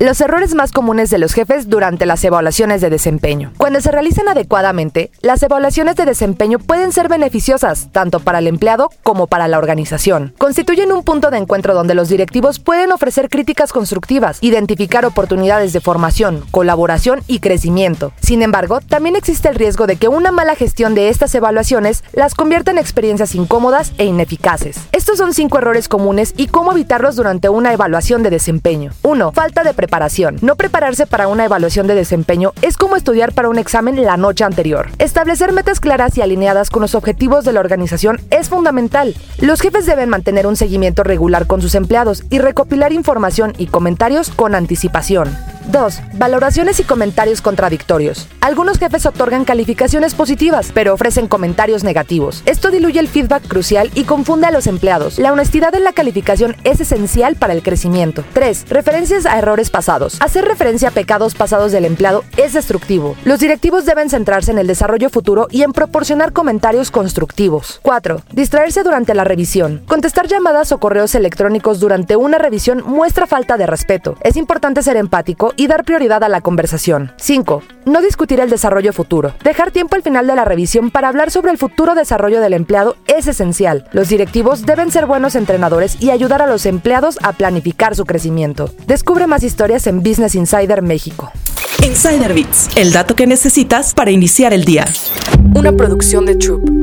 Los errores más comunes de los jefes durante las evaluaciones de desempeño. Cuando se realizan adecuadamente, las evaluaciones de desempeño pueden ser beneficiosas tanto para el empleado como para la organización. Constituyen un punto de encuentro donde los directivos pueden ofrecer críticas constructivas, identificar oportunidades de formación, colaboración y crecimiento. Sin embargo, también existe el riesgo de que una mala gestión de estas evaluaciones las convierta en experiencias incómodas e ineficaces. Estos son cinco errores comunes y cómo evitarlos durante una evaluación de desempeño. 1. Falta de preparación. No prepararse para una evaluación de desempeño es como estudiar para un examen la noche anterior. Establecer metas claras y alineadas con los objetivos de la organización es fundamental. Los jefes deben mantener un seguimiento regular con sus empleados y recopilar información y comentarios con anticipación. 2. Valoraciones y comentarios contradictorios. Algunos jefes otorgan calificaciones positivas, pero ofrecen comentarios negativos. Esto diluye el feedback crucial y confunde a los empleados. La honestidad en la calificación es esencial para el crecimiento. 3. Referencias a errores pasados. Hacer referencia a pecados pasados del empleado es destructivo. Los directivos deben centrarse en el desarrollo futuro y en proporcionar comentarios constructivos. 4. Distraerse durante la revisión. Contestar llamadas o correos electrónicos durante una revisión muestra falta de respeto. Es importante ser empático y dar prioridad a la conversación. 5. No discutir el desarrollo futuro. Dejar tiempo al final de la revisión para hablar sobre el futuro desarrollo del empleado es esencial. Los directivos deben ser buenos entrenadores y ayudar a los empleados a planificar su crecimiento. Descubre más historias en Business Insider México. Insider Bits, el dato que necesitas para iniciar el día. Una producción de Troop.